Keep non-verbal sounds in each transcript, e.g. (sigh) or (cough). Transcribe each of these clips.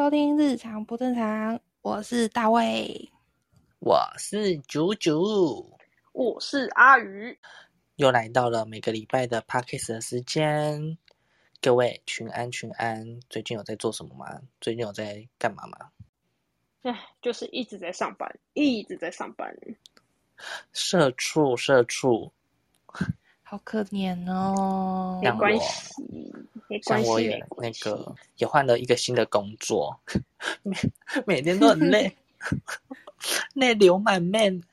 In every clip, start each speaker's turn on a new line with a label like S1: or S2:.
S1: 收听《日常不正常》，我是大卫。
S2: 我是九九，
S3: 我是阿鱼，
S2: 又来到了每个礼拜的 Podcast 的时间。各位群安群安，最近有在做什么吗？最近有在干嘛吗？
S3: 唉，就是一直在上班，一直在上班。
S2: 社畜，社畜，
S1: 好可怜哦。
S3: 没关系，没关系，
S2: 像我也那个也换了一个新的工作，每 (laughs) 每天都很累，(laughs) 泪流满面。(laughs)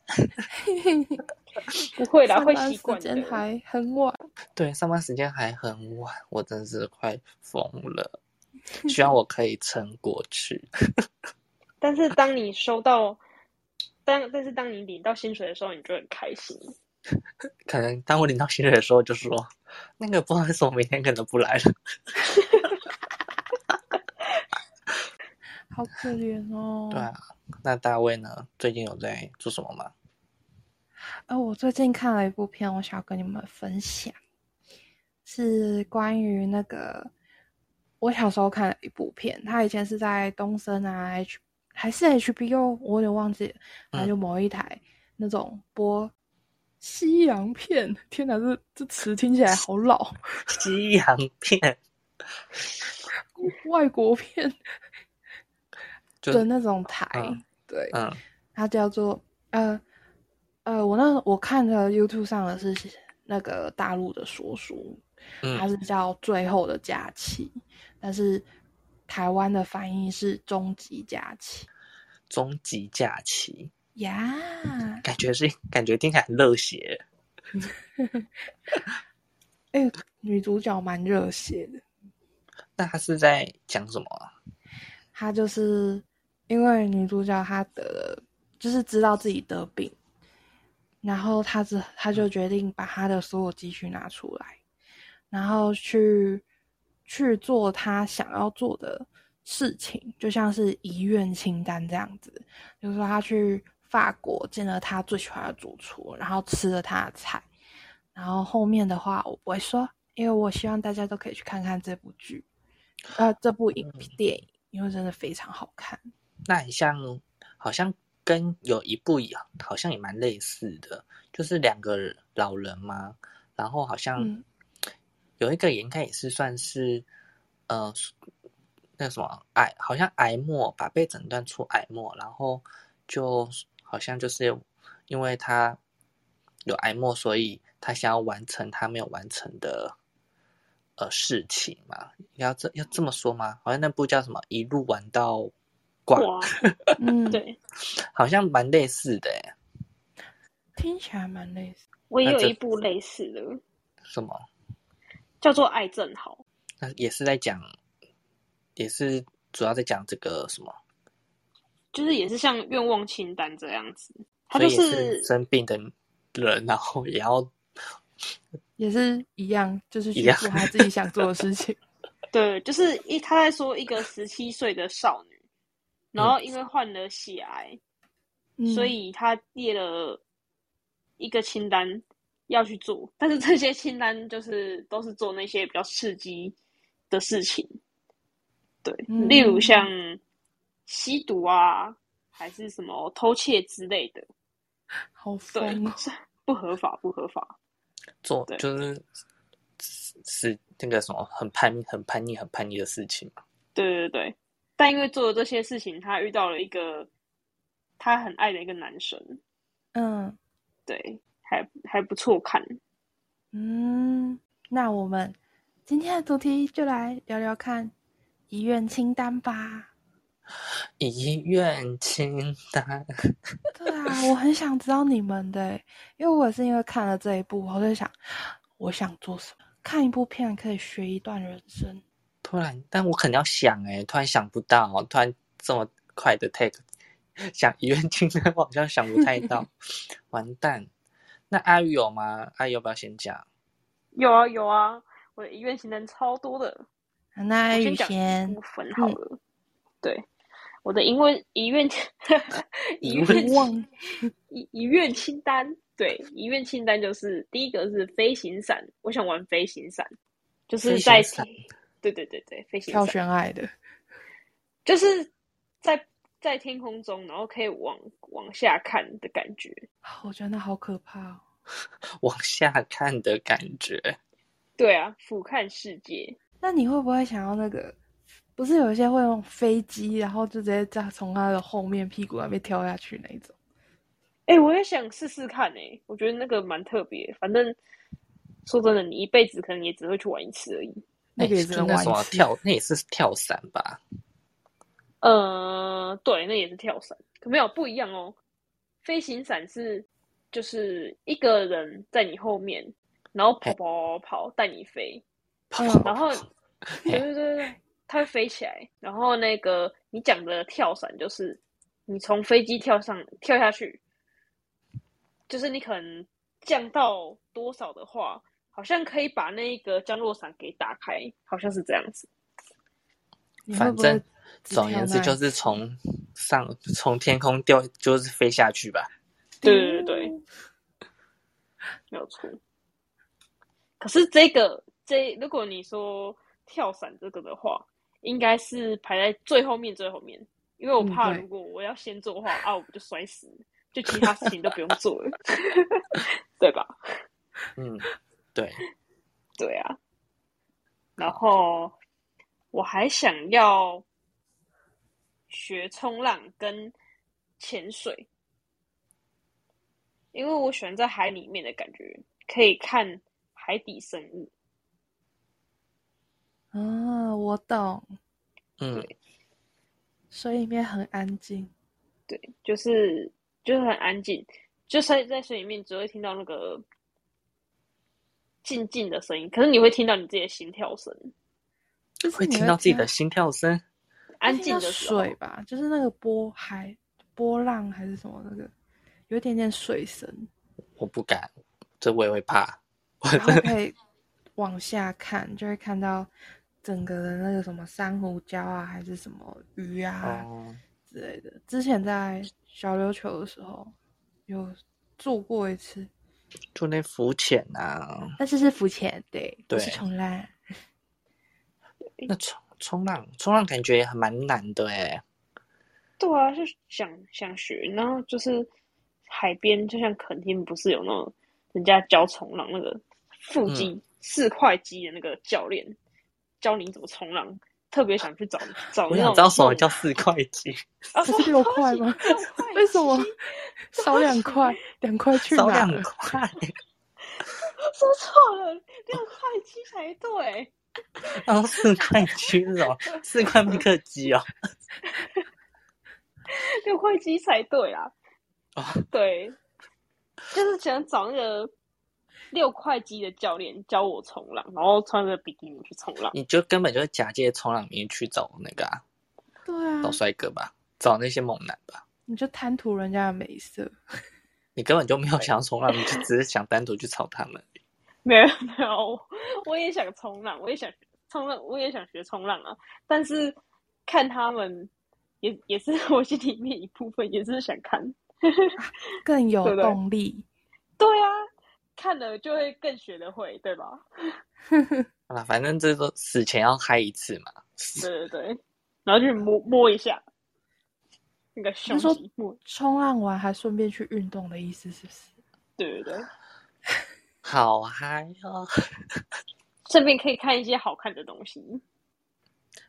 S3: 不会啦，会
S1: 上班
S3: 习惯的。
S1: 时间还很晚，
S2: 对，上班时间还很晚，我真是快疯了。希望我可以撑过去。
S3: 但是当你收到，当但是当你领到薪水的时候，你就很开心。(laughs)
S2: 可能单位领到薪水的时候，就说那个不好意思，我明天可能不来了。(laughs)
S1: 好可怜哦。(laughs)
S2: 对啊，那大卫呢？最近有在做什么吗？
S1: 呃，我最近看了一部片，我想要跟你们分享，是关于那个我小时候看的一部片。它以前是在东森啊 H 还是 HBO，我有点忘记了。然后就某一台那种播西洋片，(laughs) 天哪，这这词听起来好老，
S2: 西洋片，
S1: 外国片 (laughs) 的那种台。
S2: 嗯
S1: 对，
S2: 嗯。
S1: 它叫做呃呃，我那我看的 YouTube 上的是那个大陆的说书，它
S2: 嗯，
S1: 是叫《最后的假期》，但是台湾的翻译是《终极假期。
S2: 终极假期，》
S1: 呀。
S2: 感觉是感觉听起来很热血。
S1: 哎、女主角蛮热血的，
S2: 那她是在讲什么啊？
S1: 她就是因为女主角她得了，就是知道自己得病，然后她只她就决定把她的所有积蓄拿出来，然后去去做她想要做的事情，就像是遗愿清单这样子。比如说，她去法国见了他最喜欢的主厨，然后吃了他的菜。然后后面的话我不会说，因为我希望大家都可以去看看这部剧，呃，这部影电影，因为真的非常好看。
S2: 那很像，好像跟有一部也好像也蛮类似的，就是两个老人嘛，然后好像
S1: 嗯
S2: 有一个也应该也是算是，呃，那什么癌，好像癌末吧，被诊断出癌末，然后就好像就是因为他有癌末，所以他想要完成他没有完成的呃事情嘛，要这要这么说吗？好像那部叫什么一路玩到挂，
S1: 嗯，，(laughs)
S3: 对
S2: 好像蛮类似的诶。
S1: 听起来蛮类似。
S3: 我也有一部类似的，
S2: 什么？
S3: 叫做《爱正好》。
S2: 那也是在讲，也是主要在讲这个什么，
S3: 就是也是像愿望清单这样子，他就是
S2: 是生病的人，然后也要
S1: 也是一样，就是去做他自己想做的事情。(laughs)
S3: 对，就是一他在说一个十七岁的少女，然后因为患了血癌，
S1: 嗯
S3: 所以他列了一个清单要去做，但是这些清单就是都是做那些比较刺激的事情，对，
S1: 嗯
S3: 例如像吸毒啊，还是什么偷窃之类的，
S1: 好
S3: 对
S1: 疯哦，，(laughs)
S3: 不合法，不合法，
S2: 做
S3: 对
S2: 就是是是那个什么很叛逆、很叛逆、很叛逆的事情嘛。
S3: 对对对。但因为做了这些事情，他遇到了一个他很爱的一个男生，
S1: 嗯
S3: 对，还还不错看。
S1: 嗯，那我们今天的主题就来聊聊看遗愿清单吧。
S2: 遗愿清单，(laughs)
S1: 对啊，我很想知道你们的欸，因为我是因为看了这一部，我在想我想做什么。看一部片可以学一段人生，
S2: 突然，但我肯定要想哎、突然想不到，突然这么快的 take，(laughs) 想遗愿清单，我好像想不太到，(laughs) 完蛋。那阿宇有吗？阿宇要不要先讲？
S3: 有啊有啊，我的遗愿清单超多的。
S1: 那阿
S3: 宇先部分好了。对，我的遗愿遗愿遗
S2: 遗
S3: 愿
S1: 忘
S3: 遗遗愿清单，对，遗愿清单就是第一个是飞行伞，我想玩飞行伞，就是在对对对对，飞行
S1: 挑
S3: 伞
S1: 选爱的，(laughs)
S3: 就是在在天空中，然后可以往往下看的感觉。
S1: 啊我觉得那好可怕哦。(laughs)
S2: 往下看的感觉，
S3: 对啊，俯瞰世界。
S1: 那你会不会想要那个？不是有一些会用飞机，然后就直接在从他的后面屁股那边跳下去那一种？
S3: 哎、我也想试试看哎、我觉得那个蛮特别。反正说真的，你一辈子可能也只会去玩一次而已。
S1: 那个也只能
S2: 就那什么
S1: 玩
S2: 跳，那也是跳伞吧？
S3: 呃，对，那也是跳伞，可没有不一样哦。飞行伞是就是一个人在你后面，然后跑跑跑跑带你飞，
S1: 跑
S3: 然后对对对对对，它会飞起来。然后那个你讲的跳伞就是你从飞机跳上跳下去，就是你可能降到多少的话，好像可以把那个降落伞给打开，好像是这样子。
S2: 反正总而言之，就是从上从天空掉，就是飞下去吧。
S3: 对对对对，没有错。可是这个这如果你说跳伞这个的话，应该是排在最后面最后面，因为我怕如果我要先做的话，啊，我不就摔死，就其他事情都不用做了，(laughs) 对吧？
S2: 嗯，对，
S3: 对啊。然后我还想要学冲浪跟潜水，因为我喜欢在海里面的感觉，可以看海底生物。
S1: 啊，我懂，
S2: 嗯，
S1: 水里面很安静。
S3: 对，就是就是很安静，就是在水里面只会听到那个静静的声音，可是你会听到你自己的心跳声，
S1: 就是
S2: 会听到自己的心跳声。
S3: 安静的
S1: 水吧，就是那个波海波浪还是什么那个，有一点点水声，
S2: 我不敢，这我也会怕。
S1: 然后可以往下看，就会看到整个的那个什么珊瑚礁啊，还是什么鱼啊、
S2: 哦，
S1: 之类的。之前在小琉球的时候有做过一次，
S2: 就那浮潜啊，
S1: 但是是浮潜，对，不是冲浪。
S2: 那冲冲浪，冲浪感觉也很蛮难的哎。
S3: 对啊，就想想学，然后就是海边，就像垦丁，不是有那种人家教冲浪那个腹肌、四块肌的那个教练教你怎么冲浪，特别想去找 (laughs) 找
S2: 我
S3: 那种。
S2: 想知道什么叫四块肌，(laughs)
S3: 啊？
S1: 不是六块吗为什么 (laughs) 少两块？两块去
S2: 少两
S1: 哪了？
S2: 块。
S3: 说错了，六块七才对。
S2: 然后四块鸡是吧？四块麦克鸡哦。
S3: 六块鸡才对啊！
S2: 哦
S3: 对，就是想找那个六块肌的教练教我冲浪，然后穿着比基尼去冲浪。
S2: 你就根本就是假借冲浪名义去找那个啊，
S1: 对啊
S2: 找，帅哥吧，找那些猛男吧。
S1: 你就贪图人家的美色。(laughs)
S2: 你根本就没有想要冲浪，你就只是想单独去找他们。(laughs)
S3: 没有没有，我我也想冲浪，我也想冲浪，我也想学冲浪啊。但是看他们也也是 (laughs) 我心里面一部分，也是想看。
S1: 更有动力。
S3: 对啊，看了就会更学得会，对吧？
S2: 好 (laughs) 啦，反正这都死前要嗨一次嘛。
S3: 对对对，然后去摸摸一下那个胸肌，摸，
S1: 冲浪完还顺便去运动的意思是不是？
S3: 对对对，(laughs)
S2: 好嗨哦！(laughs)
S3: 顺便可以看一些好看的东西。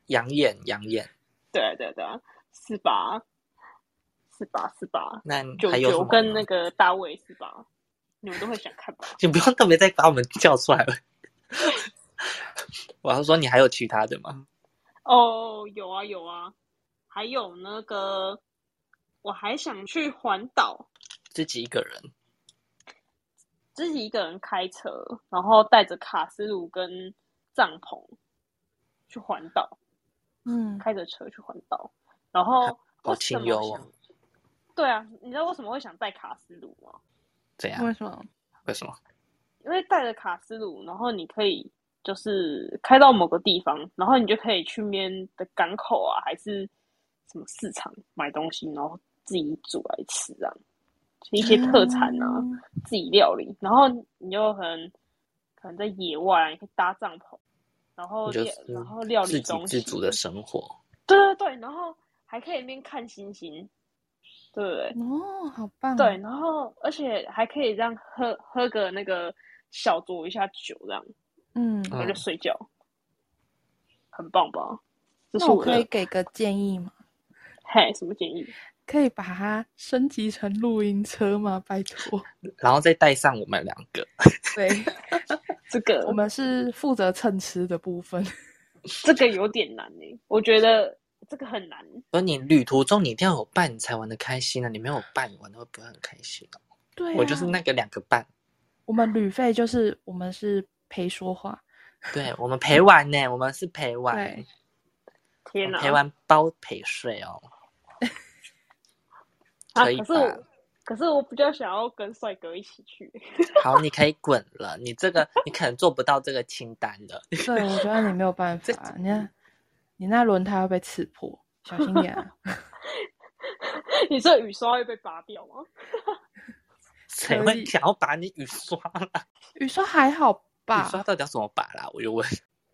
S2: 养眼养眼。
S3: 对啊对啊对啊，是吧？是吧？是吧？
S2: 那
S3: 九九跟那个大卫是吧？你们都会想看吧？(laughs)
S2: 你不用特别再把我们叫出来了。(laughs) 我要说，你还有其他的吗？
S3: 哦，有啊有啊，还有那个，我还想去环岛，
S2: 自己一个人，
S3: 自己一个人开车，然后带着卡斯炉跟帐篷，去环岛，
S1: 嗯，
S3: 开着车去环岛，然后
S2: 好
S3: 为什么
S2: 清幽哦。
S3: 对啊，你知道为什么会想带卡斯炉吗？
S2: 怎样？
S1: 为什么？
S2: 为什么？
S3: 因为带着卡斯鲁，然后你可以就是开到某个地方，然后你就可以去面的港口啊，还是什么市场买东西，然后自己煮来吃啊，就一些特产啊，
S1: 嗯
S3: 自己料理，然后你就可能可能在野外啊，你可以搭帐篷，然后然后料理东西，
S2: 自足的生活。
S3: 对对对，然后还可以一边看星星，对不对？
S1: 哦，好棒！
S3: 对，，然后而且还可以这样喝喝个那个小酌一下酒，这样
S1: 嗯，
S3: 然后就睡觉，很棒吧？这是
S1: 那我可以
S3: 的
S1: 给个建议吗？
S3: 嘿什么建议？
S1: 可以把它升级成露营车吗？拜托。(laughs)
S2: 然后再带上我们两个，
S1: 对，(laughs)
S3: 这个
S1: 我们是负责蹭吃的部分。(laughs)
S3: 这个有点难呢，我觉得这个很难。
S2: 而你旅途中你一定要有伴，你才玩的开心啊！你没有伴，你玩的会不会很开心、啊？
S1: 对、啊，
S2: 我就是那个两个伴，
S1: 我们旅费就是我们是陪说话，
S2: 对我们陪玩呢，我们是陪玩，
S3: 天哪！
S2: 陪玩包陪睡哦。(laughs)
S3: 啊，
S2: 可
S3: 是我可是我比较想要跟帅哥一起去。(laughs)
S2: 好，你可以滚了，你这个你可能做不到这个清单的。
S1: 对，我觉得你没有办法，(laughs) 你看你那轮胎会被刺破，小心点啊！(laughs)
S3: 你这雨刷会被拔掉吗？(laughs)
S2: 谁会想要拔你雨刷啦？(laughs)
S1: 雨刷还好吧雨？
S2: 刷到底要怎么拔啦？我就问。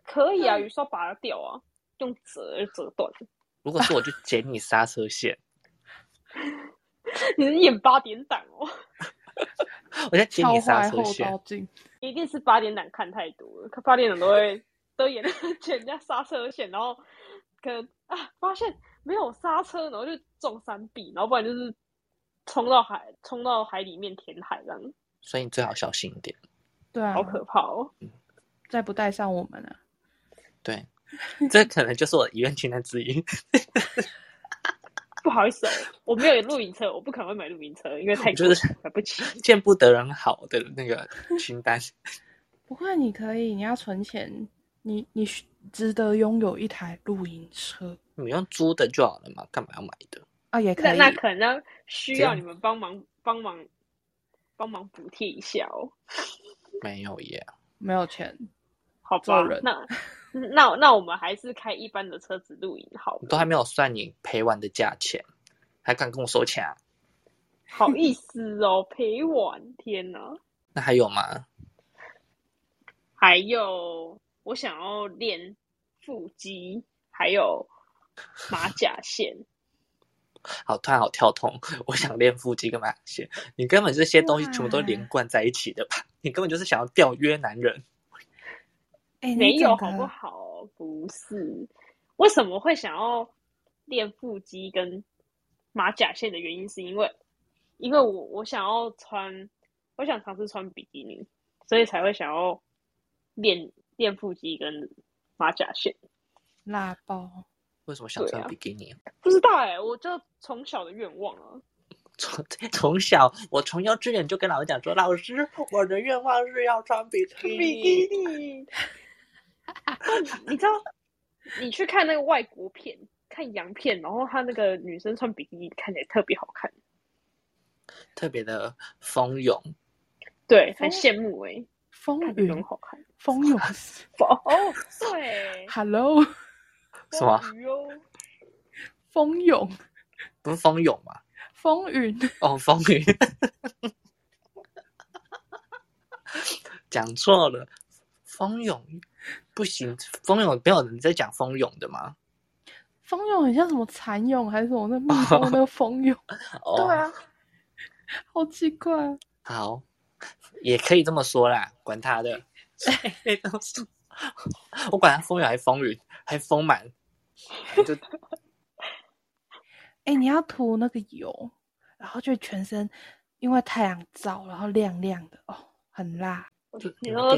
S3: 可以啊，雨刷拔得掉啊，用折折断。
S2: 如果是我就剪你刹车线，
S3: 你是演八点档哦，
S2: 我在剪你刹车线
S3: 一定是八点档看太多了，看八点档都会都演剪人家刹车线，然后可能啊发现没有刹车，然后就中山壁，然后不然就是冲到海，冲到海里面填海这样，
S2: 所以你最好小心一点。
S1: 对啊
S3: 好，可怕哦。
S1: 再不带上我们啊，
S2: 对，(laughs) 这可能就是我的遗愿清单之一。(laughs)
S3: 不好意思哦，我没有露营车，我不可能会买露营车，因为太
S2: 我觉得
S3: 贵了，买不起。
S2: 见不得人好的那个清单。(laughs)
S1: 不会，你可以，你要存钱，你你需值得拥有一台露营车
S2: 你用租的就好了嘛，干嘛要买的？
S1: 啊，也可以。
S3: 那那可能需要你们帮忙帮忙帮忙补贴一下哦。
S2: 没有耶。
S1: 没有钱，
S3: 好吧那那那我们还是开一般的车子露营好了。
S2: 都还没有算你陪玩的价钱，还敢跟我收钱啊？
S3: 好意思哦，(laughs) 陪玩，天哪！
S2: 那还有吗？
S3: 还有，我想要练腹肌，还有马甲线。(laughs)
S2: 好，突然好跳通。我想练腹肌跟马甲线，你根本这些东西全部都连贯在一起的吧？你根本就是想要钓约男人。
S1: 哎，你
S3: 没有好不好？不是，为什么会想要练腹肌跟马甲线的原因，是因为因为我我想要穿，我想尝试穿比基尼，所以才会想要练练腹肌跟马甲线。
S1: 辣包？
S2: 为什么想穿比基尼？
S3: 不知道哎、我就从小的愿望啊。(laughs)
S2: 从 (laughs) 从小，我从幼稚园就跟老师讲说，老师，我的愿望是要穿比基尼。
S3: 比基尼，(laughs) 你知道，你去看那个外国片，看洋片，然后他那个女生穿比基尼看起来特别好看，
S2: 特别的蜂拥。
S3: 对，很
S1: 哦
S3: 羡慕哎、
S1: 风云，
S3: 好看。
S1: 风涌 (laughs)
S3: 哦，对
S1: ，，Hello，
S2: 什么 (laughs)
S3: 风
S1: 涌，
S2: 不是蜂拥吗？
S1: 风云，
S2: 哦，风云，讲错了，蜂涌不行，蜂涌没有人在讲蜂拥的吗？
S1: 风涌很像什么蚕蛹还是什么那 (laughs) 蜜蜂那个蜂蛹，
S2: 哦，
S3: 对啊，
S1: 好奇怪啊。
S2: 好，也可以这么说啦，管他的，(laughs) 我管他风雨还风雨，还丰满，就
S1: 哎、你要涂那个油，然后就全身因为太阳照，然后亮亮的哦，很辣。
S3: 你说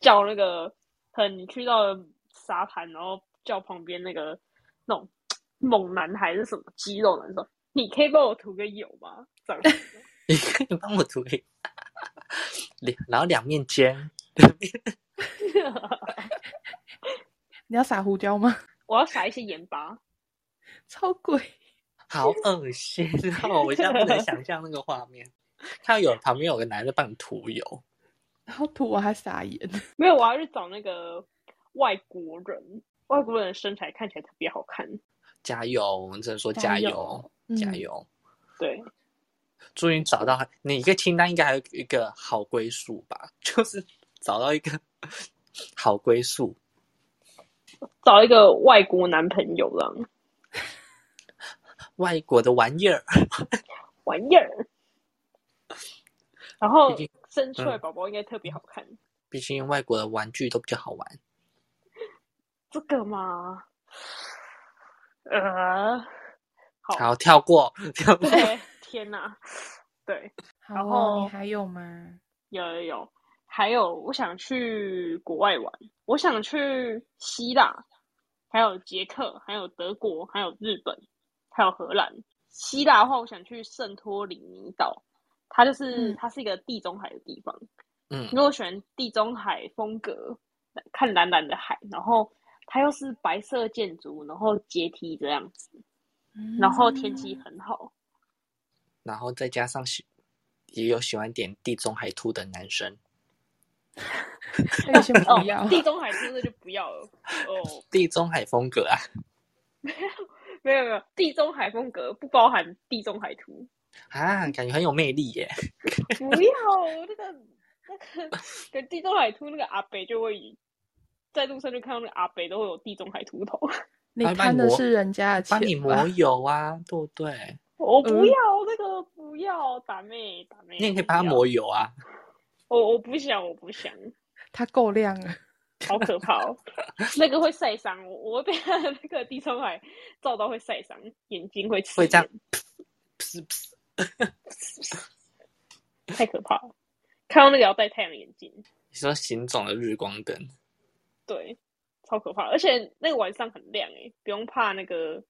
S3: 叫那个，很你去到沙滩，然后叫旁边那个那种猛男还是什么肌肉男说：“你可以帮我涂个油吗？”这样 (laughs)
S2: 你可以帮我涂个两，然后两面煎，两 (laughs) 面
S1: 你要撒胡椒吗？(laughs)
S3: 我要撒一些盐巴，(laughs)
S1: 超贵。
S2: 好恶心哦！我现在不能想象那个画面，看到有旁边有个男的帮你涂油，
S1: 然后涂完还撒盐。
S3: 没有，我要去找那个外国人，外国人的身材看起来特别好看。
S2: 加油！我们只能说
S1: 加
S2: 加油
S1: 油，嗯
S2: 加油！
S3: 对，
S2: 终于找到你一个清单，应该还有一个好归宿吧？(laughs) 就是找到一个 (laughs) 好归宿。
S3: 找一个外国男朋友了 (laughs)
S2: 外国的玩意儿，
S3: 玩意儿，然后生出来
S2: 嗯
S3: 宝宝应该特别好看。
S2: 毕竟外国的玩具都比较好玩。
S3: 这个嘛，呃，好，
S2: 好，跳过，跳过。
S3: 对，天哪，对，
S1: 好
S3: 然
S1: 哦，
S3: 后
S1: 你还有吗？
S3: 有有有，还有我想去国外玩，我想去希腊，还有捷克，还有德国，还有日本，还有荷兰。希腊的话，我想去圣托里尼岛，它就是、
S1: 嗯
S3: 它是一个地中海的地方。
S2: 嗯
S3: 因为我喜欢地中海风格，看蓝蓝的海，然后它又是白色建筑，然后阶梯这样子，然后天气
S1: 嗯
S3: 很好。
S2: 然后再加上喜也有喜欢点地中海兔的男生，(laughs)
S1: 那个先不
S3: 哦
S1: 要。，
S3: 地中海真的就不要了哦。(laughs)
S2: 地中海风格啊
S3: 没有没有没有，地中海风格不包含地中海图。
S2: 啊，感觉很有魅力耶。
S3: 不要那个那个，跟地中海秃那个阿北就会在路上就看到那个阿北都会有地中海秃头。(laughs)
S1: 你
S2: 帮你磨
S1: 贪的是人家的钱
S2: 帮你
S1: 吧
S2: 抹油啊，对不对？
S3: 我不
S1: 嗯
S3: 要那个，不要打妹打妹。
S2: 你也可以帮他抹油啊。
S3: 我我不想，我不想，(laughs)
S1: 它够亮了。
S3: 好可怕哦！(laughs) 那个会晒伤，我我会被他那个地中海照到会晒伤，眼睛会刺
S2: 会这样
S3: 太可怕了。看到那个要戴太阳眼镜，
S2: 你说行走的日光灯，
S3: 对，超可怕。而且那个晚上很亮诶，不用怕那个，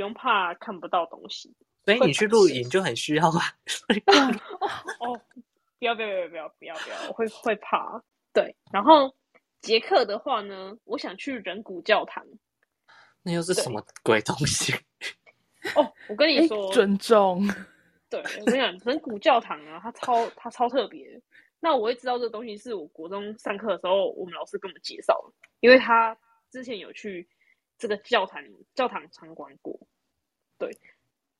S3: 不用怕看不到东西。
S2: 所以你去露营就很需要啊。(laughs)
S3: 哦，不要不要不要不要不要不要，我会会怕。对，然后杰克的话呢，我想去人骨教堂。
S2: 那又是什么鬼东西？
S3: 哦，我跟你
S1: 哎
S3: 说，，
S1: 尊重。
S3: 对我跟你讲，人骨教堂啊，它超它超特别。那我会知道这个东西是我国中上课的时候，我们老师跟我们介绍的，因为他之前有去这个教堂教堂参观过。对，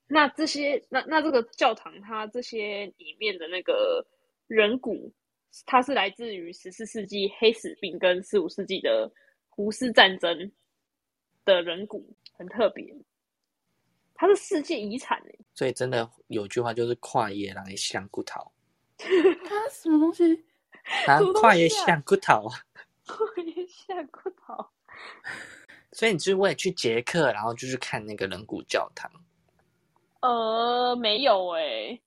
S3: 那这些那那这个教堂，它这些里面的那个人骨，它是来自于十四世纪黑死病跟十五世纪的胡斯战争的人骨，很特别。它是世界遗产欸、
S2: 所以真的有句话就是跨野狼香骨头 (laughs)
S1: 它什么东西？
S2: 跨越香骨头啊。
S3: 我也下骨头。
S2: 所以你是为了去捷克，然后就去看那个人骨教堂。
S3: 呃，没有诶、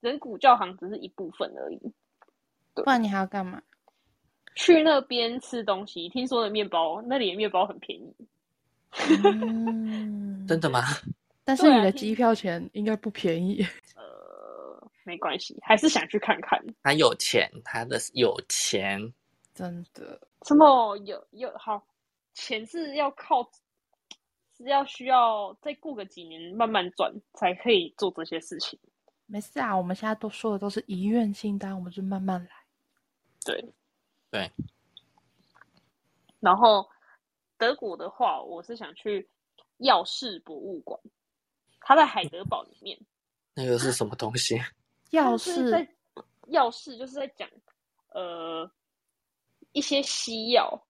S3: 人骨教堂只是一部分而已。
S1: 不然你还要干嘛？
S3: 去那边吃东西，听说的面包，那里的面包很便宜。(laughs)
S1: 嗯
S2: 真的吗？
S1: 但是你的机票钱应该不便宜。(laughs)
S3: 呃，没关系，还是想去看看。
S2: 他有钱，他的有钱，
S1: 真的，
S3: 什么有有好钱是要靠，是要需要再过个几年慢慢赚才可以做这些事情。
S1: 没事啊。我们现在都说的都是遗愿清单，我们就慢慢来。
S3: 对
S2: 对。
S3: 然后德国的话，我是想去药事博物馆，它在海德堡里面。
S2: 那个是什么东西？
S1: 要
S3: 它是
S1: 是
S3: 在药事就是在讲呃一些西药，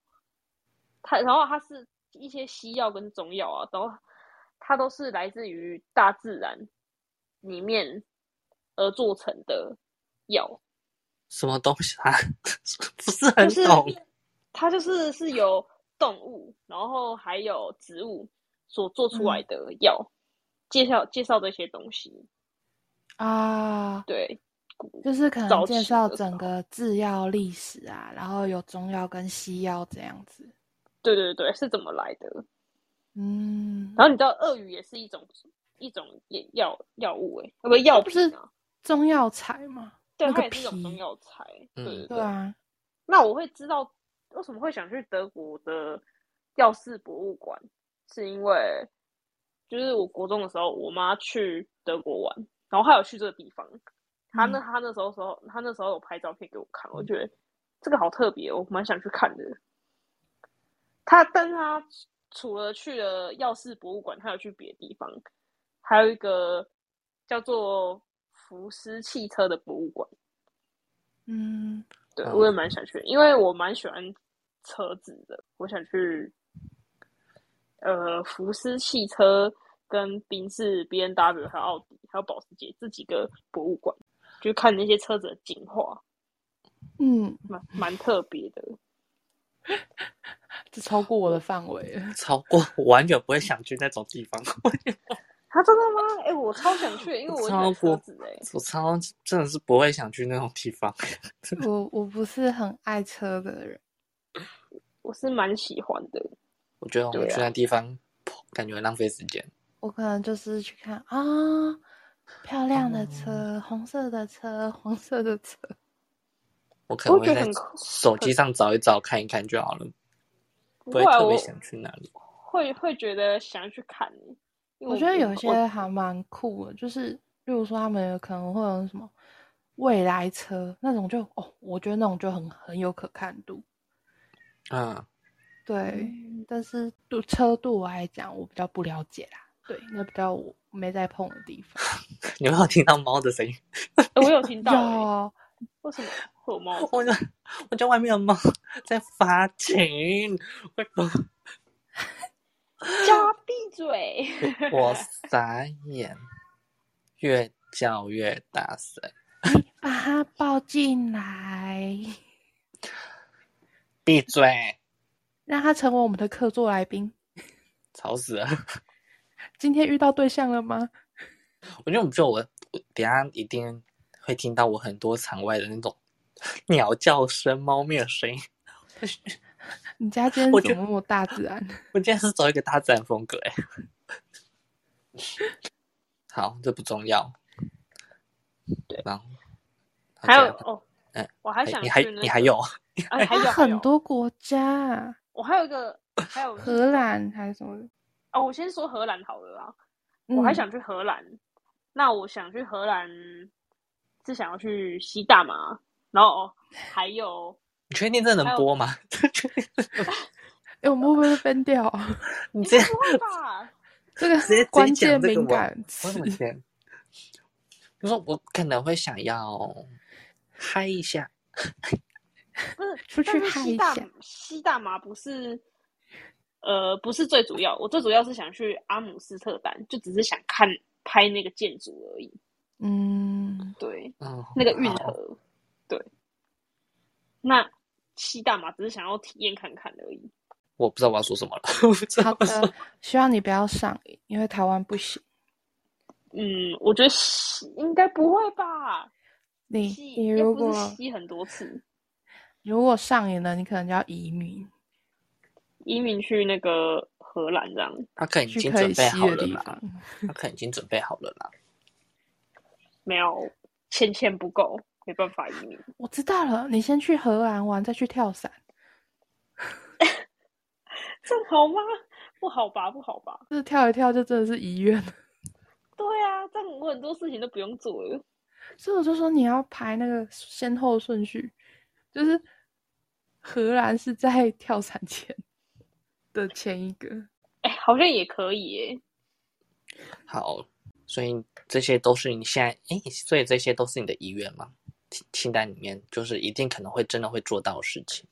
S3: 它然后它是一些西药跟中药啊，然后它都是来自于大自然里面而做成的药，
S2: 什么东西啊？(laughs) 不是很
S3: 就是
S2: 懂。
S3: 它就是是由动物，然后还有植物所做出来的药，介绍介绍这些东西，
S1: 啊，
S3: 对，
S1: 就是可能介绍整个制药历史啊，然后有中药跟西药这样子。
S3: 对对对，是怎么来的？
S1: 嗯，
S3: 然后你知道鳄鱼也是一种一种也药药物诶、欸，不是药
S1: 不是
S3: 品啊，
S1: 中药材嘛，
S3: 对，
S1: 那个
S3: 它也是一种中药材。对
S2: 嗯
S3: 对
S1: 对啊，
S3: 那我会知道为什么会想去德国的药事博物馆，是因为就是我国中的时候，我妈去德国玩，然后她有去这个地方，她那她那时候时候，她那时候有拍照片给我看，我觉得这个好特别，我蛮想去看的。他，但他除了去了药事博物馆，他有去别的地方，还有一个叫做福斯汽车的博物馆。
S1: 嗯，
S3: 对，我也蛮想去，因为我蛮喜欢车子的，我想去呃福斯汽车、跟宾士、B N W 还有奥迪还有保时捷这几个博物馆，就看那些车子的进化，
S1: 嗯，
S3: 蛮蛮特别的。(laughs)
S1: 这超过我的范围，(laughs)
S2: 超过我完全不会想去那种地方。(laughs)
S3: 他真的吗？哎，我超想去，因为我
S2: 超过
S3: 哎，
S2: 我超真的是不会想去那种地方。(laughs)
S1: 我我不是很爱车的人，
S3: 我是蛮喜欢的。
S2: 我觉得我们去那地方，感觉浪费时间。
S1: 我可能就是去看啊，漂亮的车，红色的车，黄色的车。
S2: 我可能会在手机上找一找，看一看就好了，不会特别想去哪里。
S3: 会会觉得想去看。
S1: 我觉得有些还蛮酷的，就是例如说他们可能会有什么未来车那种，就哦，我觉得那种就很很有可看度。
S2: 啊，
S1: 对，但是对车对我来讲，我比较不了解啦。对，那比较我没在碰的地方。(laughs)
S2: 有没有听到猫的声音？(laughs)
S3: 我有听到。为什么？有猫？
S2: 我在我家外面有猫在发情。
S3: 叫他闭嘴！(laughs)
S2: 我 (laughs) 傻眼，越叫越大声。(laughs)
S1: 把他抱进来，
S2: 闭嘴！
S1: 让他成为我们的客座来宾。
S2: 吵死了！
S1: 今天遇到对象了吗？
S2: 我觉得，我觉得我等下一定会听到我很多场外的那种 (laughs) 鸟叫声、猫咪的声音。
S1: 你家今天怎么那么大自然？
S2: 我今天是走一个大自然风格哎。好，这不重要。
S3: 对，
S2: 然后
S3: 还有哦，
S2: 嗯，
S3: 我还想
S2: 你还你还有，(laughs)
S3: 还有
S1: 很多国家。
S3: 我还有一个，还有
S1: 荷兰还是什么？
S3: 哦，我先说荷兰好了啊。我还想去荷兰，那我想去荷兰是想要去吸大麻，然后 (laughs) 还有。(laughs)
S2: 你确定这能播吗？
S1: 哎，我们会不会分掉？(laughs)
S2: 你这样
S3: 吧，
S1: 这个关键敏感词。
S2: 你说我可能会想要嗨一下，
S3: 不是
S1: 出去嗨一下。
S3: 吸大麻不是，呃，不是最主要。我最主要是想去阿姆斯特丹，就只是想看拍那个建筑而已。
S1: 嗯，
S3: 对，那个运河，对，那。吸大麻只是想要体验看看而已。
S2: 我不知道我要说什么了。
S1: 好的，希望你不要上瘾，因为台湾不行。
S3: 嗯，我觉得吸应该不会吧？
S1: 你你如果
S3: 吸很多次，
S1: 如果上瘾了，你可能就要移民，
S3: 移民去那个荷兰这样。
S2: 他可能已经准备好了啦。他可能已经准备好了啦。
S3: 没有，钱钱不够。没办法移民。
S1: 我知道了，你先去荷兰玩，再去跳伞。(laughs)
S3: 这好吗？不好吧，不好吧。
S1: 这跳一跳就真的是遗愿。
S3: 对啊，这样我很多事情都不用做了。
S1: 所以我就说你要排那个先后顺序，就是荷兰是在跳伞前的前一个。
S3: 哎，好像也可以耶。
S2: 好，所以这些都是你现在哎，所以这些都是你的遗愿吗？清单里面就是一定可能会真的会做到的事情。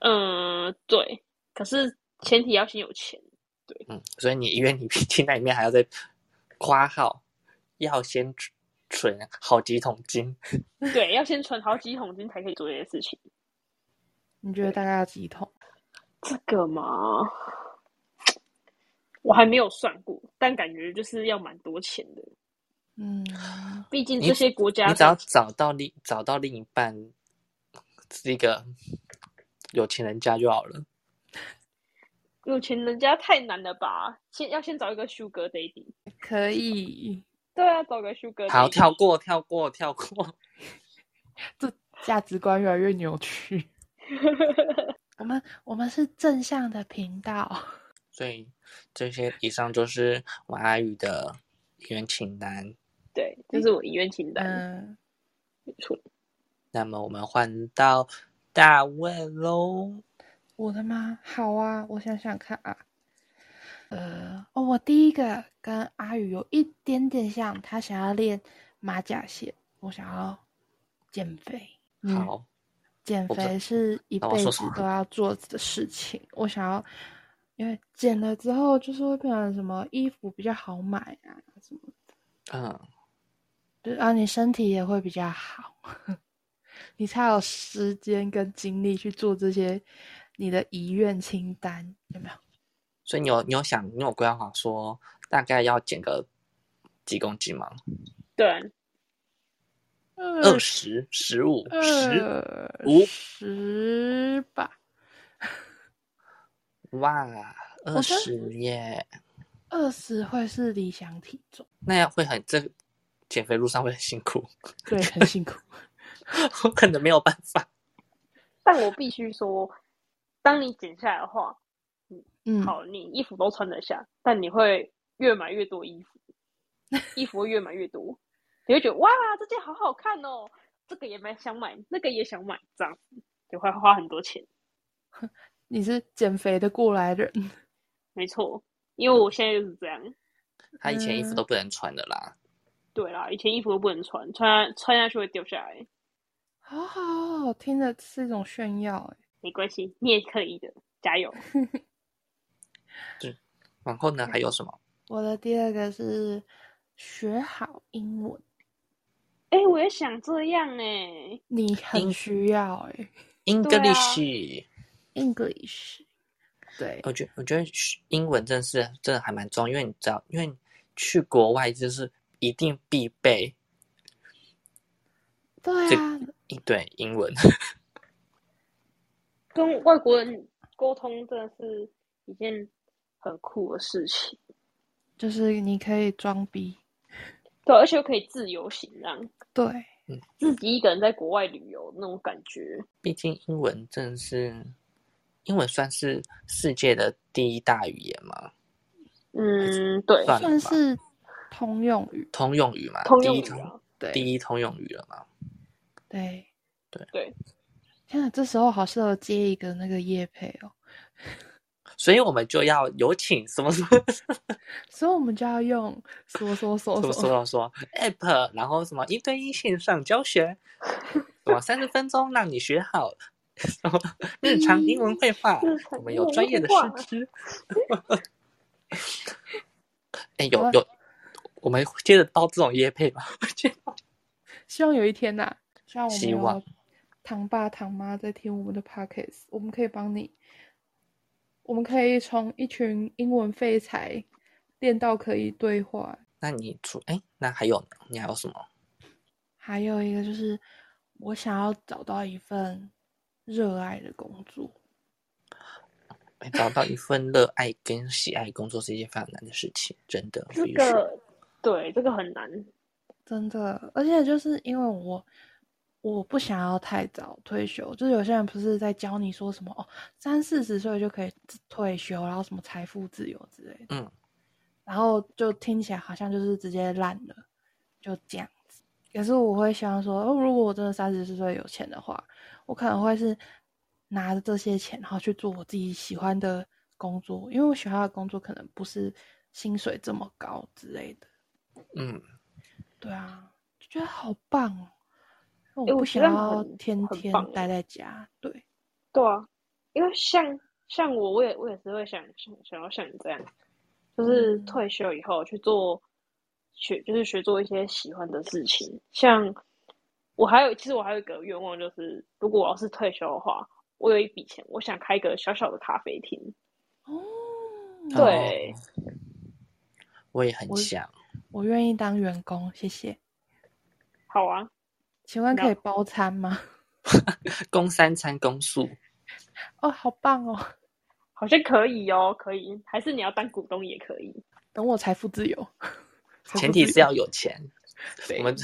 S3: 嗯，对。可是前提要先有钱。对，
S2: 嗯，所以你因为你 (laughs) 清单里面还要再夸号，要先存好几桶金。(laughs)
S3: 对，要先存好几桶金才可以做这些事情。
S1: 你觉得大概要几桶？
S3: 这个嘛，我还没有算过，但感觉就是要蛮多钱的。
S1: 嗯，
S3: 毕竟这些国家，
S2: 你只要找到另找到另一半是一个有钱人家就好了。
S3: 有钱人家太难了吧？先要先找一个 Sugar Daddy。
S1: 可以。
S3: 对啊，找个 Sugar。
S2: 好，跳过，跳过，跳过。(laughs)
S1: 这价值观越来越扭曲。(laughs) 我们我们是正向的频道。
S2: 所以这些以上就是我阿宇的遗愿清单。
S3: 对，这是我遗愿清单，
S1: 嗯，
S3: 没错。
S2: 那么我们换到大卫喽。
S1: 我的吗？好啊，我想想看啊。呃，哦，我第一个跟阿宇有一点点像，他想要练马甲线，我想要减肥。嗯
S2: 好，
S1: 减肥是一辈子都要做的事情。我想要，因为减了之后，就是会变成什么衣服比较好买啊，什么的
S2: 嗯，
S1: 对啊，你身体也会比较好，(laughs) 你才有时间跟精力去做这些你的遗愿清单，有没有？
S2: 所以你有你有想你有规划说大概要减个几公斤吗？
S3: 对啊，
S2: 二十、十五、十
S1: 二
S2: 五
S1: 十吧，
S2: 哇，二十耶！
S1: 二十会是理想体重，
S2: 那样会很这减肥路上会很辛苦，
S1: 对，很辛苦。(laughs)
S2: 我可能没有办法。
S3: 但我必须说，当你减下来的话，
S1: 嗯，
S3: 好，你衣服都穿得下，但你会越买越多衣服，衣服会越买越多，你会觉得哇，这件好好看哦，这个也蛮想买，那个也想买，这样子就会花很多钱。(laughs)
S1: 你是减肥的过来人，(laughs)
S3: 没错，因为我现在就是这样。
S2: 他以前衣服
S1: 嗯
S2: 都不能穿的啦。
S3: 对啦，以前衣服都不能穿，穿穿下去会掉下来。
S1: 好好哦，听着是一种炫耀哎。
S3: 没关系，你也可以的，加油！(laughs)
S2: 然后呢，还有什么？
S1: 我的第二个是学好英文，
S3: 哎、我也想这样哎、
S1: 你很需要哎。
S2: English，、
S1: English，对，
S2: 我觉我觉得英文真的是真的还蛮重要，因为你知道，因为去国外就是一定必备这
S1: 对啊，
S2: 一对英文。(laughs)
S3: 跟外国人沟通真的是一件很酷的事情。
S1: 就是你可以装逼，
S3: 对，而且又可以自由行，这样
S1: 对，
S3: 自己一个人在国外旅游那种感觉。
S2: 毕竟英文真的是，英文算是世界的第一大语言吗，
S3: 嗯，对，
S2: 算了吧
S1: 算是通用语，
S2: 通用语嘛，
S3: 通
S2: 第一通
S3: 用语啊，
S1: 对，
S2: 第一通用语了嘛。
S1: 对。
S3: 对，对。
S1: 天啊，这时候好适合接一个那个叶配哦，(laughs)
S2: 所以我们就要有请什么什么 (laughs)
S1: 所以我们就要用说说说
S2: 说。
S1: 说，
S2: 说说 app，然后什么一对一线上教学，什么三十分钟让你学好 (laughs) 什么日常英文绘画我们有专业的师资。(laughs) 哎，有有，我们接着到这种业配吧？(laughs)
S1: 希望有一天呐、希望我们
S2: 希望
S1: 有堂爸堂妈在听我们的 podcast，我们可以帮你，我们可以从一群英文废材练到可以对话。
S2: 那你除哎，那还有呢？你还有什么？
S1: 还有一个就是，我想要找到一份热爱的工作。
S2: 哎找到一份热爱跟喜爱工作是一件非常难的事情，真的。
S3: 这个对这个很难。
S1: 真的，而且就是因为我我不想要太早退休，就是有些人不是在教你说什么哦，三四十岁就可以退休，然后什么财富自由之类的，
S2: 嗯，
S1: 然后就听起来好像就是直接烂了，就这样子。可是我会想说，哦，如果我真的三十四岁有钱的话，我可能会是拿着这些钱，然后去做我自己喜欢的工作，因为我喜欢的工作可能不是薪水这么高之类的。
S2: 嗯，
S1: 对啊，就觉得好棒哦！我不想要天天待在家。对，
S3: 对啊，因为像像我，我也我也是会想想想要像你这样，就是
S1: 嗯
S3: 退休以后去做学，就是学做一些喜欢的事情。像我还有，其实我还有一个愿望，就是如果我要是退休的话，我有一笔钱，我想开一个小小的咖啡厅。
S1: 哦，
S3: 对
S2: 哦我也很想。
S1: 我愿意当员工，谢谢。
S3: 好啊，
S1: 请问可以包餐吗？(laughs)
S2: 供三餐供宿，
S1: 哦，好棒哦！(laughs)
S3: 好像可以哦，可以，还是你要当股东也可以。
S1: 等我财富自由，
S2: 前提是要有钱。(laughs) 我们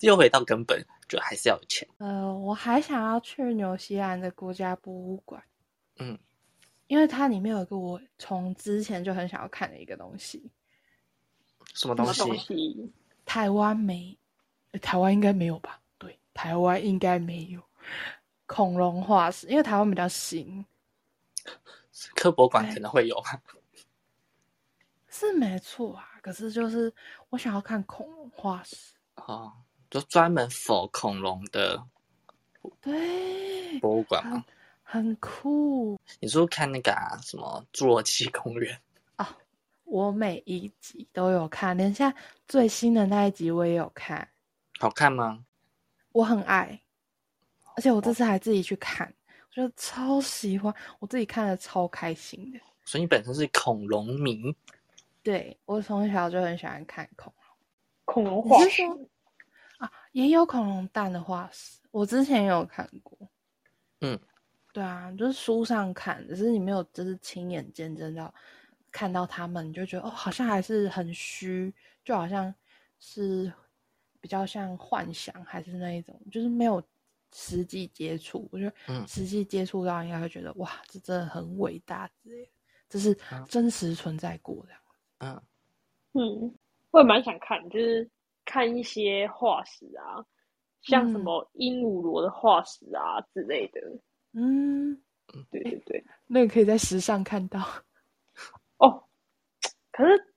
S2: 又回到根本，就还是要有钱。
S1: 呃，我还想要去纽西兰的国家博物馆，
S2: 嗯，
S1: 因为它里面有一个我从之前就很想要看的一个东西，
S2: 什么东
S3: 什么东
S2: 西？
S1: 台湾没，呃台湾应该没有吧？对，台湾应该没有恐龙化石，因为台湾比较新，
S2: 科博馆可能会有。
S1: 是没错啊。可是就是我想要看恐龙化石，
S2: 哦，就专门否恐龙的
S1: 对，
S2: 博物馆吗？
S1: 很酷
S2: 你是不是看那个啊？什么侏罗纪公园？
S1: 啊！我每一集都有看，连下最新的那一集我也有看，
S2: 好看吗？
S1: 我很爱，而且我这次还自己去看，我觉得超喜欢，我自己看的超开心的。
S2: 所以你本身是恐龙迷，
S1: 对我从小就很喜欢看恐龙
S3: 恐龙化石
S1: 啊，也有恐龙蛋的化石，我之前也有看过。
S2: 嗯，
S1: 对啊，就是书上看，只是你没有就是亲眼见证到看到他们，你就觉得哦，好像还是很虚，就好像是比较像幻想，还是那一种，就是没有实际接触。我觉得
S2: 嗯
S1: 实际接触到，应该会觉得哇，这真的很伟大之类的，这是
S2: 嗯
S1: 真实存在过的。
S2: 嗯，
S3: 嗯，我也蛮想看，就是看一些化石啊，像什
S1: 嗯
S3: 么鹦鹉螺的化石啊之类的。
S1: 嗯，
S3: 对对对，
S1: 那个可以在时尚看到。
S3: 哦，可是，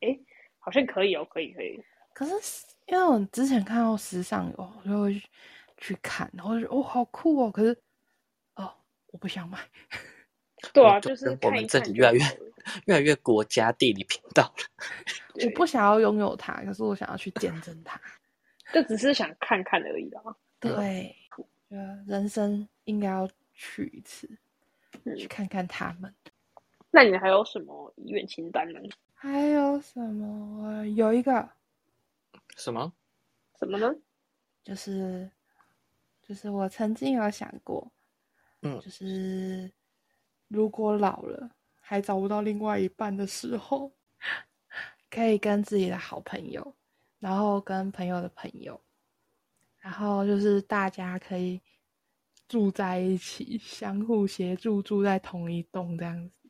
S3: 哎，好像可以哦，可以可以。
S1: 可是因为我之前看到时尚有，我就会去去看，然后就觉得哦好酷哦，可是哦我不想买。(laughs)
S3: 对啊，就是
S2: 我们这里越来越越来越国家地理频道了。
S1: 我不想要拥有它，可是我想要去见证它。(laughs)
S3: 就只是想看看而已啦。
S1: 对，人生应该要去一次，
S3: 嗯
S1: 去看看他们。
S3: 那你还有什么遗愿清单呢？
S1: 还有什么？我有一个
S2: 什么？
S3: 什么呢？
S1: 就是就是我曾经有想过，
S2: 嗯
S1: 就是如果老了还找不到另外一半的时候，(laughs) 可以跟自己的好朋友，然后跟朋友的朋友，然后就是大家可以住在一起，相互协助，住在同一栋这样子。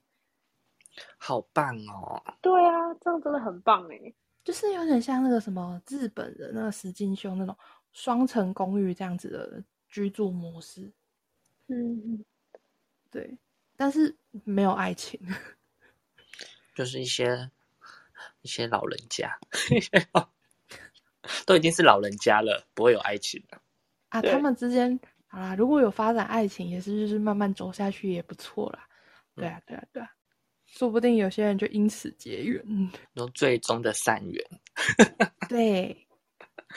S2: 好棒哦！
S3: 对啊，这样真的很棒哎。
S1: 就是有点像那个什么日本的那个石金兄那种双层公寓这样子的居住模式，
S3: 嗯，
S1: 对，但是没有爱情，(laughs)
S2: 就是一些一些老人家，(laughs) 都已经是老人家了，不会有爱情了。
S1: 啊，他们之间好啦，如果有发展爱情，也是就是慢慢走下去也不错啦。对啊，对啊，对啊，说不定有些人就因此结缘，
S2: 有最终的善缘，
S1: 对，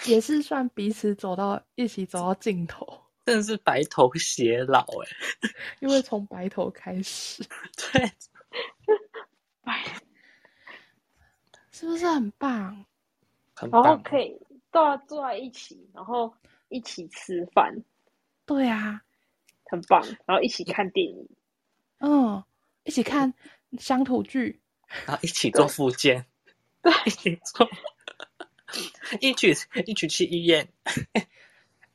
S1: 也是算彼此走到一起走到尽头，
S2: 真的是白头偕老哎。(laughs)
S1: 因为从白头开始，(laughs)
S2: 对，
S3: 白，(laughs)
S1: 是不是很棒？
S2: 很
S3: 然后。可以大家坐在一起，然后一起吃饭，
S1: 对啊，
S3: 很棒。然后一起看电影，
S1: 嗯，一起看乡土剧，
S2: 然后一起做复健，
S3: 对，
S2: 一起做，一起一起去医院，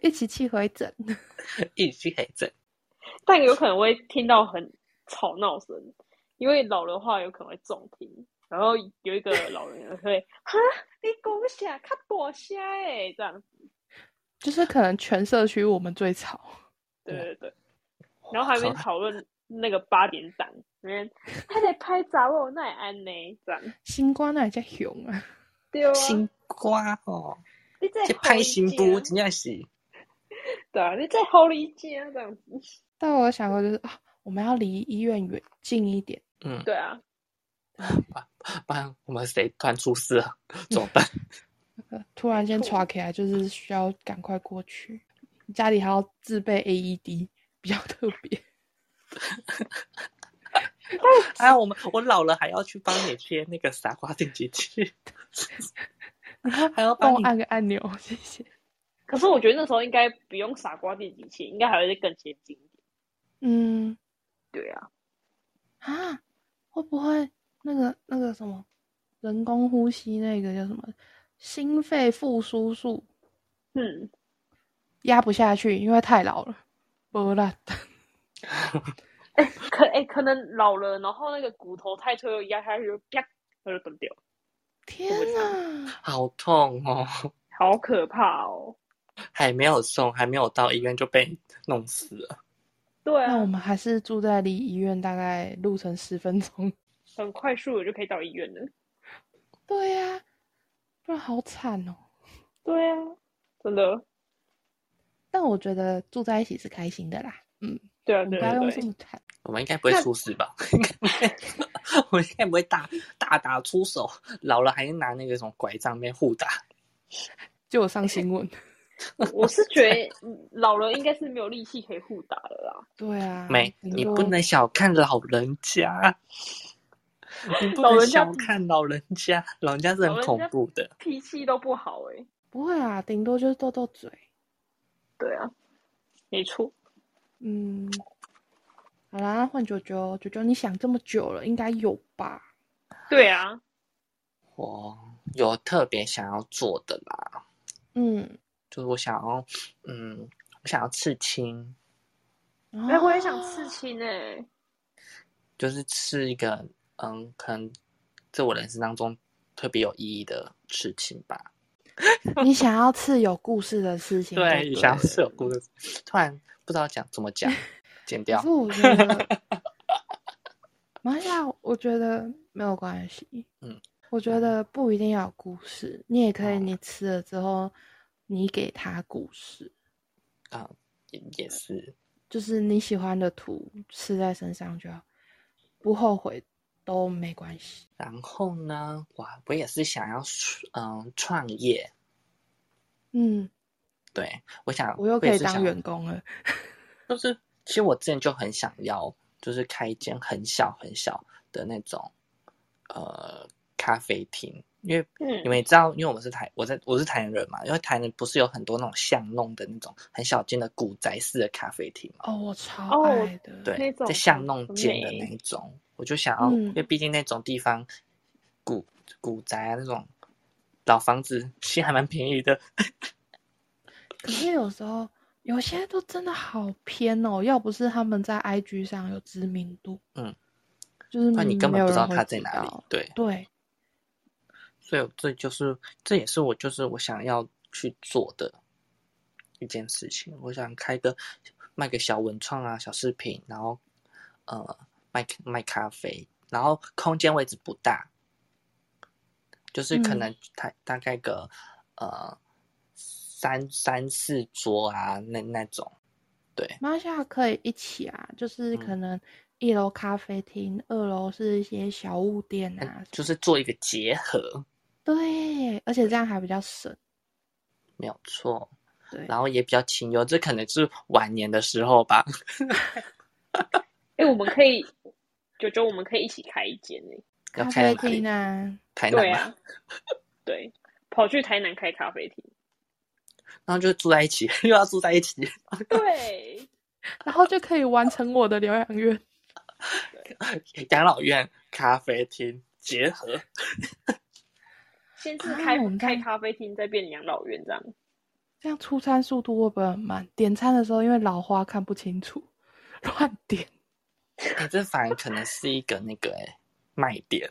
S1: 一起去回诊。(laughs)
S2: 一起去回诊。
S3: 但有可能会听到很吵闹声，因为老的话有可能会重听。然后有一个老人会哈，你讲啥？看大声诶，这样子。
S1: 就是可能全社区我们最吵，
S3: 对对对。然后还没讨论那个八点档，因为他在拍杂哦那也安呢，这样
S1: 新瓜那也叫熊啊。
S3: 对啊。
S2: 新瓜哦，
S3: 你在
S2: 去拍新
S3: 妇
S2: 妇真正是 (laughs)
S3: 对啊，你在好理解这样子。(laughs)
S1: 但我有想过就是啊，我们要离医院远近一点。
S2: 嗯，
S3: 对啊，(laughs)
S2: 不然我们谁突然出事了怎么办？
S1: 呃突然间抓起来，就是需要赶快过去。家里还要自备 AED，比较特别。
S2: 哎，我们我老了还要去帮你贴那个傻瓜电击器，还要帮
S1: 我按个按钮，谢谢。
S3: 可是我觉得那时候应该不用傻瓜电机器，应该还会更先进一点。
S1: 嗯
S3: 对啊，
S1: 啊，会不会那个那个什么人工呼吸那个叫什么心肺复苏术？
S3: 嗯，
S1: 压不下去，因为太老了，不啦。(laughs)
S3: 哎、可哎、可能老了，然后那个骨头太脆，又压下去就啪，它就断掉，
S1: 天哪！
S2: 好痛哦！
S3: 好可怕哦。
S2: 还没有送，还没有到医院就被弄死了。
S3: 对啊，
S1: 那我们还是住在离医院大概路程十分钟。(laughs)
S3: 很快速的就可以到医院了。
S1: 对呀、不然好惨哦。
S3: 对啊，真的。
S1: 但我觉得住在一起是开心的啦。嗯，
S3: 对啊，
S1: 不要用。这么惨。
S2: 我们应该不会出事吧？应该不会，(laughs) 我应该不会大大打出手，老了还是拿那个什么拐杖被互打。(laughs)
S1: 就有上新闻。
S3: 我是觉得嗯老人应该是没有力气可以互打了啦。
S1: 对啊，
S2: 没，你不能小看老人家，(laughs) 你不能
S3: 老人家
S2: 小看老人家，老人家是很恐怖的。
S3: 脾气都不好哎、
S1: 不会啊，顶多就是斗斗嘴。
S3: 对啊，没错。
S1: 嗯，好啦，换九九，九九，你想这么久了，应该有吧？
S3: 对啊，
S2: 我有特别想要做的啦，
S1: 嗯，
S2: 就是我想要，嗯，我想要刺青，
S3: 哎、我也想刺
S1: 哦
S3: 青哎、
S2: 就是刺一个，嗯，可能在我人生当中特别有意义的事情吧。(laughs)
S1: 你想要刺有故事的事情就对了，
S2: 想要刺有故事，突然不知道讲怎么讲，剪掉
S1: 可是。我觉得，(laughs) 马呀，我觉得没有关系。
S2: 嗯，
S1: 我觉得不一定要有故事，你也可以，
S2: 哦
S1: 你吃了之后，你给他故事，
S2: 啊，也也是，
S1: 就是你喜欢的图刺在身上就好，不后悔都没关系。
S2: 然后呢，我，我也是想要，嗯，创业。
S1: 嗯，
S2: 对，我想，
S1: 我又可以当员工了。
S2: 就是其实我之前就很想要，就是开一间很小很小的那种呃咖啡厅，因为
S3: 嗯。
S2: 你们也知道，因为我们是台，我在我是台南人嘛，因为台南不是有很多那种巷弄的那种很小间的古宅式的咖啡厅嘛，
S1: 哦，我超
S3: 哦
S1: 爱的。
S2: 对
S3: 那，种
S2: 在巷弄间的那一种，我就想要，
S1: 嗯。
S2: 因为毕竟那种地方古古宅啊那种老房子，其实还蛮便宜的，(laughs)
S1: 可是有时候有些都真的好偏哦，要不是他们在 IG 上有知名度，
S2: 嗯，
S1: 就是
S2: 你根本不知道
S1: 没有人会
S2: 它在哪里，对。
S1: 对，
S2: 所以这就是这也是我就是我想要去做的一件事情。我想开个卖个小文创啊、小饰品，然后呃卖卖咖啡，然后空间位置不大，就是可
S1: 嗯。
S2: 能大大概个呃三三四桌啊那那种，对，
S1: 马下可以一起啊，就是可
S2: 嗯。
S1: 能一楼咖啡厅，二楼是一些小物店啊，
S2: 就是做一个结合，
S1: 对，而且这样还比较省，
S2: 没有错。
S1: 对，
S2: 然后也比较清幽，这可能是晚年的时候吧。(laughs)
S3: 哎、我们可以，九九，我们可以一起开一间诶、
S1: 咖
S2: 要开
S1: 啡？厅啊，
S2: 台南？
S3: 对啊，对，跑去台南开咖啡厅。
S2: 然后就住在一起，(laughs) 又要住在一起，(laughs)
S3: 对，
S1: 然后就可以完成我的疗养院。
S2: 养老院、咖啡厅结合。
S3: 先是开、
S1: 啊我们
S3: 开咖啡厅，再变养老院这样。
S1: 这样出餐速度会不会很慢？点餐的时候因为老花看不清楚，(laughs) 乱点。
S2: 哎、这反而可能是一个那个哎、卖点，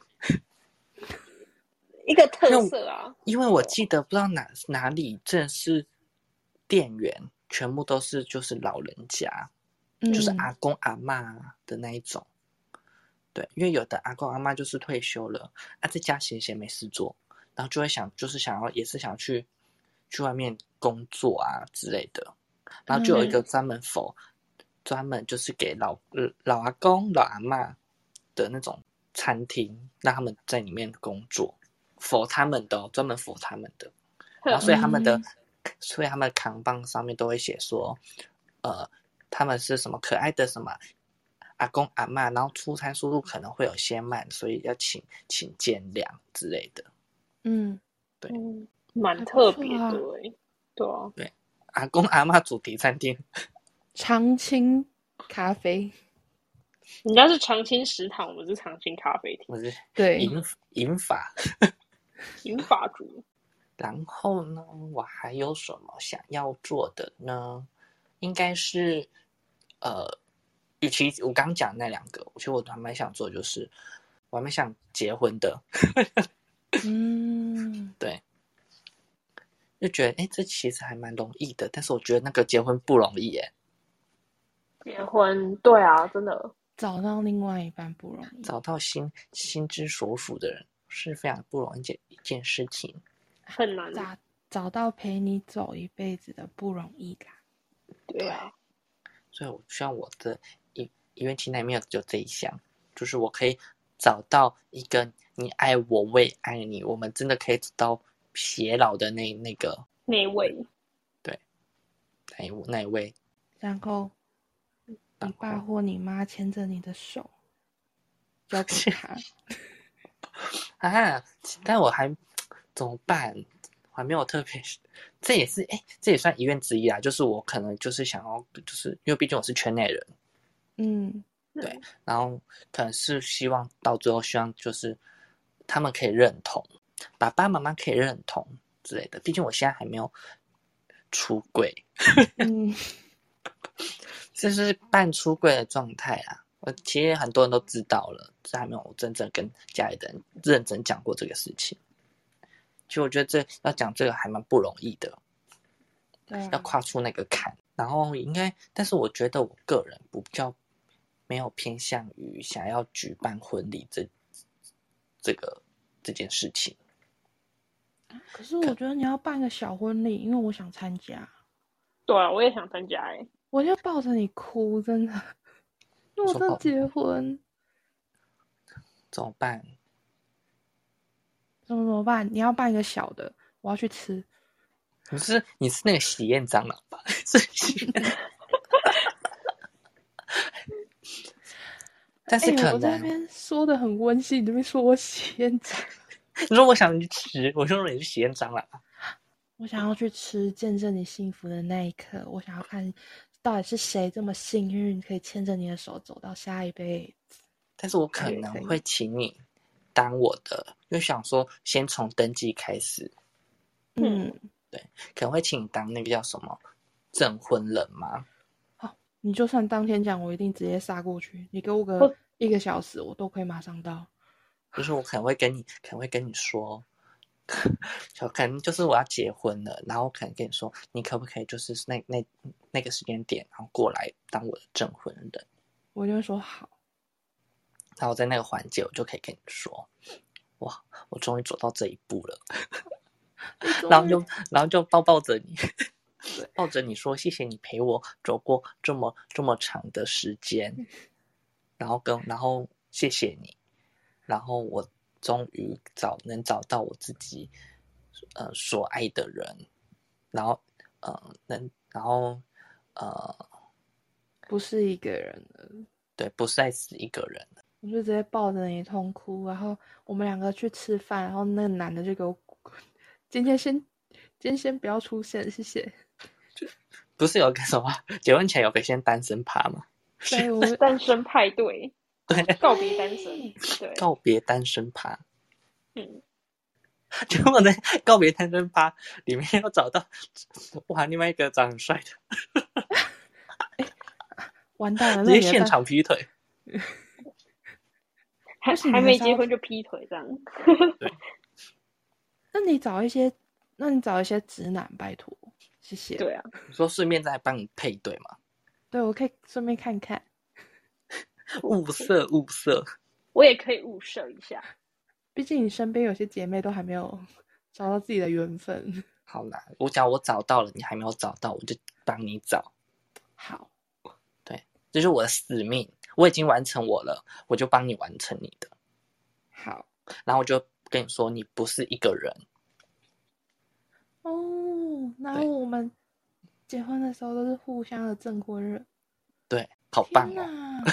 S3: 一个特色啊，
S2: 因为我记得不知道哪哪里正是店员，全部都是就是老人家，就是
S1: 嗯
S2: 阿公阿妈的那一种。对，因为有的阿公阿妈就是退休了，啊，在家闲闲没事做，然后就会想，就是想要，也是想去去外面工作啊之类的，然后就有一个专门否，专门就是给老呃老阿公、老阿妈的那种餐厅，让他们在里面工作，否他们的哦，专门否他们的。然后所以他们的，
S1: 嗯
S2: 所以他们的扛棒上面都会写说，呃，他们是什么可爱的什么阿公阿嬷，然后出餐速度可能会有些慢，所以要请请见谅之类的。
S1: 嗯，
S3: 对，蛮特别的
S1: 还不
S3: 诶、对啊，
S2: 阿公阿妈主题餐厅，(laughs)
S1: 长青咖啡，
S3: 人家是长青食堂，我们是长青咖啡厅，
S2: 我是
S1: 对，
S2: 银银发，(laughs)
S3: 银发族。
S2: 然后呢，我还有什么想要做的呢？应该是，呃，与其我刚讲那两个，其实我还蛮想做，就是我还蛮想结婚的。(laughs) (laughs)
S1: 嗯，
S2: 对，就觉得哎，这其实还蛮容易的，但是我觉得那个结婚不容易，耶。
S3: 结婚，对啊，真的。
S1: 找到另外一半不容易，
S2: 找到心心之所属的人是非常不容易一件一件事情，
S3: 很难。
S1: 找找到陪你走一辈子的不容易啦。
S3: 对啊，
S2: 所以我希望我的一一愿清单里面有这一项，就是我可以找到一个你爱我，我也爱你，我们真的可以走到偕老的那那个
S3: 那一位，
S2: 对，那一那一位，
S1: 然后。你爸或你妈牵着你的手，(laughs) 交给他 (laughs)
S2: 啊！但我还怎么办？我还没有特别，这也是哎，这也算遗愿之一啊。就是我可能就是想要，就是因为毕竟我是圈内人，
S1: 嗯，
S2: 对。然后可能是希望到最后，希望就是他们可以认同，爸爸妈妈可以认同之类的。毕竟我现在还没有出柜，
S1: 嗯。(laughs)
S2: 这是半出柜的状态啊！我其实很多人都知道了，这还没有真正跟家里人认真讲过这个事情。其实我觉得这要讲这个还蛮不容易的，
S1: 对，
S2: 要跨出那个坎。然后应该，但是我觉得我个人比较没有偏向于想要举办婚礼这这个这件事情。
S1: 可是我觉得你要办个小婚礼，因为我想参加。
S3: 对啊，我也想参加哎。
S1: 我就抱着你哭，真的。我在结婚，
S2: 怎么办？
S1: 怎么怎么办？你要办一个小的，我要去吃。
S2: 你是你是那个喜宴蟑螂吧？(laughs) 是喜宴。但是可能
S1: 那边说的很温馨，你这边说我喜宴蟑螂。
S2: 你说我想去吃，我说你去喜宴蟑螂。
S1: 我想要去吃，见证你幸福的那一刻。我想要看。到底是谁这么幸运，可以牵着你的手走到下一辈子？
S2: 但是我可能会请你当我的，因为想说先从登记开始。
S1: 嗯，
S2: 对，可能会请你当那个叫什么证婚人吗？
S1: 好，你就算当天讲，我一定直接杀过去。你给我个一个小时，我都可以马上到。
S2: 就是我可能会跟你，可能会跟你说。(laughs) 就可能就是我要结婚了，然后可能跟你说，你可不可以就是那那那个时间点，然后过来当我的证婚人？
S1: 我就会说好。
S2: 然后在那个环节，我就可以跟你说，哇，我终于走到这一步了。(laughs) 然后就然后就抱抱着你，抱着你说，谢谢你陪我走过这么这么长的时间。然后跟然后谢谢你，然后我。终于找能找到我自己，呃，所爱的人，然后，呃，能，然后，呃，
S1: 不是一个人了，
S2: 对，不是再是一个人了，
S1: 我就直接抱着你痛哭，然后我们两个去吃饭，然后那个男的就给我，(laughs) 今天先，今天先不要出现，谢谢。
S2: 不是有个什么 (laughs) 结婚前有个先单身趴吗？
S1: 对，我们 (laughs)
S3: 单身派对。对。告别单身，对，
S2: 告别单身趴，
S3: 嗯，(laughs)
S2: 结果在告别单身趴里面要找到哇，另外一个长很帅的，
S1: 完蛋了，
S2: 直接现场劈腿，
S3: 还还没结婚就劈腿这样，
S2: 对，
S1: 那你找一些，那你找一些直男，拜托，谢谢，
S3: 对啊，
S2: 你说顺便再帮你配对吗，
S1: 对，我可以顺便看看。(laughs)
S2: 物色物色，
S3: 我也可以物色一下。
S1: 毕竟你身边有些姐妹都还没有找到自己的缘分。
S2: 好啦，我讲我找到了，你还没有找到，我就帮你找。
S1: 好，
S2: 对，这是我的使命，我已经完成我了，我就帮你完成你的。
S1: 好，
S2: 然后我就跟你说，你不是一个人。
S1: 哦，然后我们结婚的时候都是互相的证婚人。
S2: 对。好棒
S1: 哦！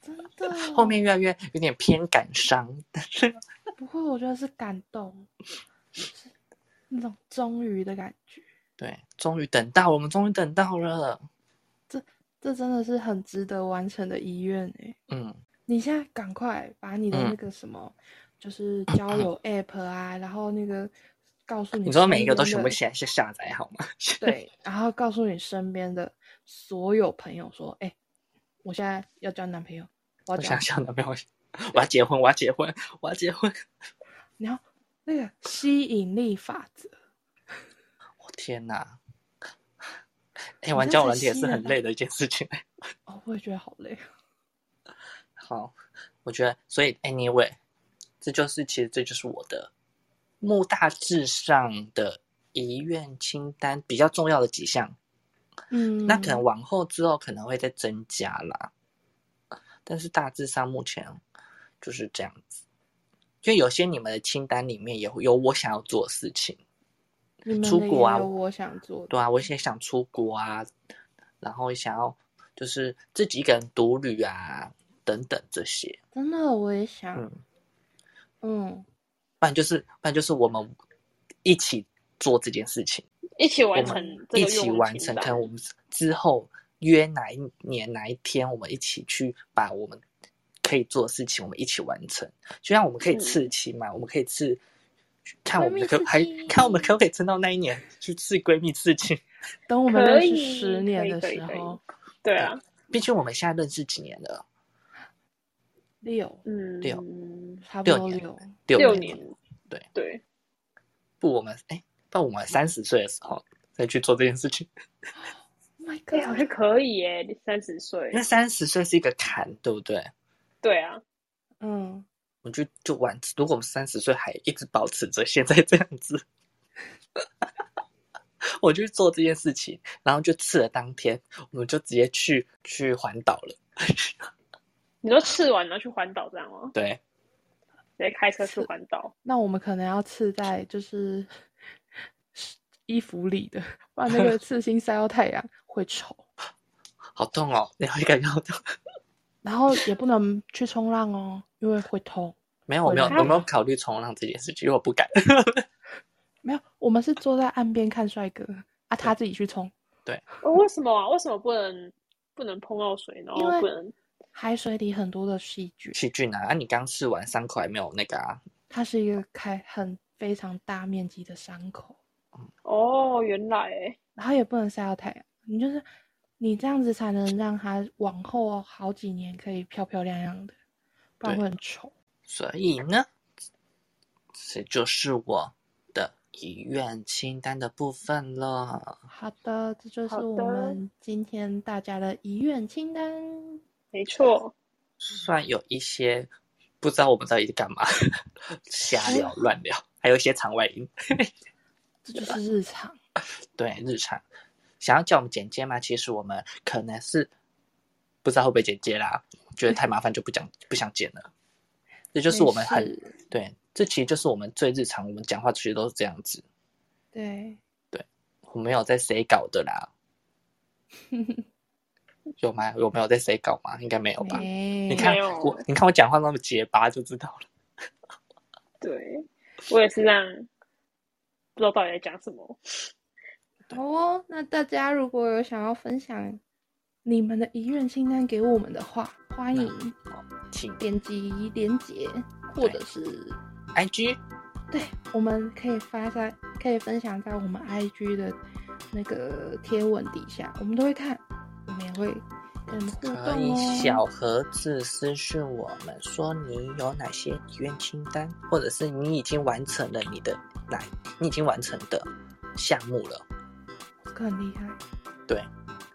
S1: 真的，(laughs)
S2: 后面越来越有点偏感伤，但是 (laughs)
S1: 不会，我觉得是感动，那种终于的感觉。
S2: 对，终于等到，我们终于等到了。
S1: 这这真的是很值得完成的遗愿哎。
S2: 嗯，
S1: 你现在赶快把你的那个什么，就是交友 app 啊，然后那个。告诉你，
S2: 你说每一个都全部下下下载好吗？(laughs)
S1: 对，然后告诉你身边的所有朋友说：“哎，我现在要交男朋友，我
S2: 想交男朋友，我要结婚，我要结婚，我要结婚。(laughs) ”
S1: 然后那个吸引力法则，(laughs)
S2: 我天哪！哎，玩交友软件也是很累的一件事情。
S1: 哦，我也觉得好累。
S2: 好，我觉得，所以 anyway，这就是其实这就是我的。目大致上的遗愿清单比较重要的几项，
S1: 嗯，
S2: 那可能往后之后可能会再增加啦，但是大致上目前就是这样子。就有些你们的清单里面也会有我想要做的事情，出国啊，
S1: 我想做，
S2: 对啊，我也想出国啊，然后想要就是自己一个人独旅啊，等等这些。
S1: 真的，我也想，嗯。
S2: 不然就是，不然就是我们一起做这件事情，
S3: 一起完成，
S2: 一起完成。看我们之后约哪一年哪一天，我们一起去把我们可以做的事情，我们一起完成。就像我们可以刺青嘛，我们可以刺，看我们可还看我们可不可以撑到那一年去刺闺蜜刺青。
S1: 等我们认识十年的时候，
S3: 对啊，
S2: 毕竟我们现在认识几年了。
S1: 六，
S3: 嗯，
S2: 六，
S1: 差不多
S2: 六，
S3: 六年，
S2: 对
S3: 对。
S2: 不，我们哎，到我们三十岁的时候再去做这件事情。(laughs)
S1: My God，
S3: 好像可以耶，你三十岁。
S2: 那三十岁是一个坎，对不对？
S3: 对啊，
S1: 嗯，
S2: 我就就完。如果我们三十岁还一直保持着现在这样子，(laughs) 我就做这件事情，然后就刺了当天，我们就直接去去环岛了。
S3: 你说刺完了去环岛这样吗？
S2: 对，
S3: 直接开车去环岛。
S1: 那我们可能要刺在就是衣服里的，不然那个刺青晒到太阳会丑。(laughs)
S2: 好痛哦！你会感觉好痛。
S1: 然后也不能去冲浪哦，因为会痛。
S2: 没有，我没有，有没有考虑冲浪这件事情？因为我不敢。(laughs)
S1: 没有，我们是坐在岸边看帅哥啊，他自己去冲。
S2: 对。
S3: 为什么啊？为什么不能不能碰到水，然后不能？
S1: 海水里很多的细菌，
S2: 细菌啊！啊，你刚吃完伤口还没有那个啊？
S1: 它是一个开很非常大面积的伤口。
S3: 哦，原来，
S1: 然后也不能晒到太阳，你就是你这样子才能让它往后好几年可以漂漂亮亮的，不然会很丑。
S2: 所以呢，这就是我的遗愿清单的部分了。
S1: 好的，这就是我们今天大家的遗愿清单。
S3: 没错，
S2: 算有一些不知道我们到底在干嘛，(laughs) 瞎聊乱聊，还有一些场外音，(laughs)
S1: 这就是日常。(laughs)
S2: 对，日常想要叫我们剪接吗？其实我们可能是不知道会不会剪接啦，觉得太麻烦就不讲，不想剪了。这就是我们很对，这其实就是我们最日常，我们讲话其实都是这样子。
S1: 对
S2: 对，我没有在谁搞的啦。有吗？有没有在谁搞吗？应该没有吧？你看我，你看我讲话那么结巴，就知道了。
S3: 对，我也是这样，不知道到底在讲什么。
S1: 好哦，那大家如果有想要分享你们的遗愿清单给我们的话，欢迎
S2: 请
S1: 点击连接或者是
S2: IG。
S1: 对，我们可以发在，可以分享在我们 IG 的那个贴文底下，我们都会看。会跟互动
S2: 可以小盒子私讯我们，说你有哪些遗愿清单，或者是你已经完成了你的哪，你已经完成的项目了。
S1: 这个很厉害。
S2: 对，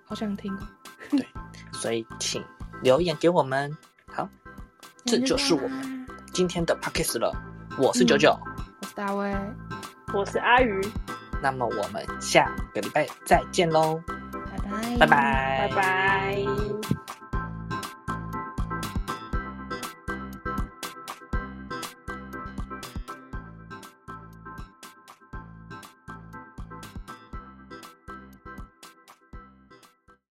S1: 好想听。
S2: 对，所以请留言给我们。好，这就是我们今天的 p o c k e t 了。我是九九，
S1: 我是大卫，
S3: 我是阿鱼。
S2: 那么我们下个礼拜再见喽。
S3: 拜拜，拜拜。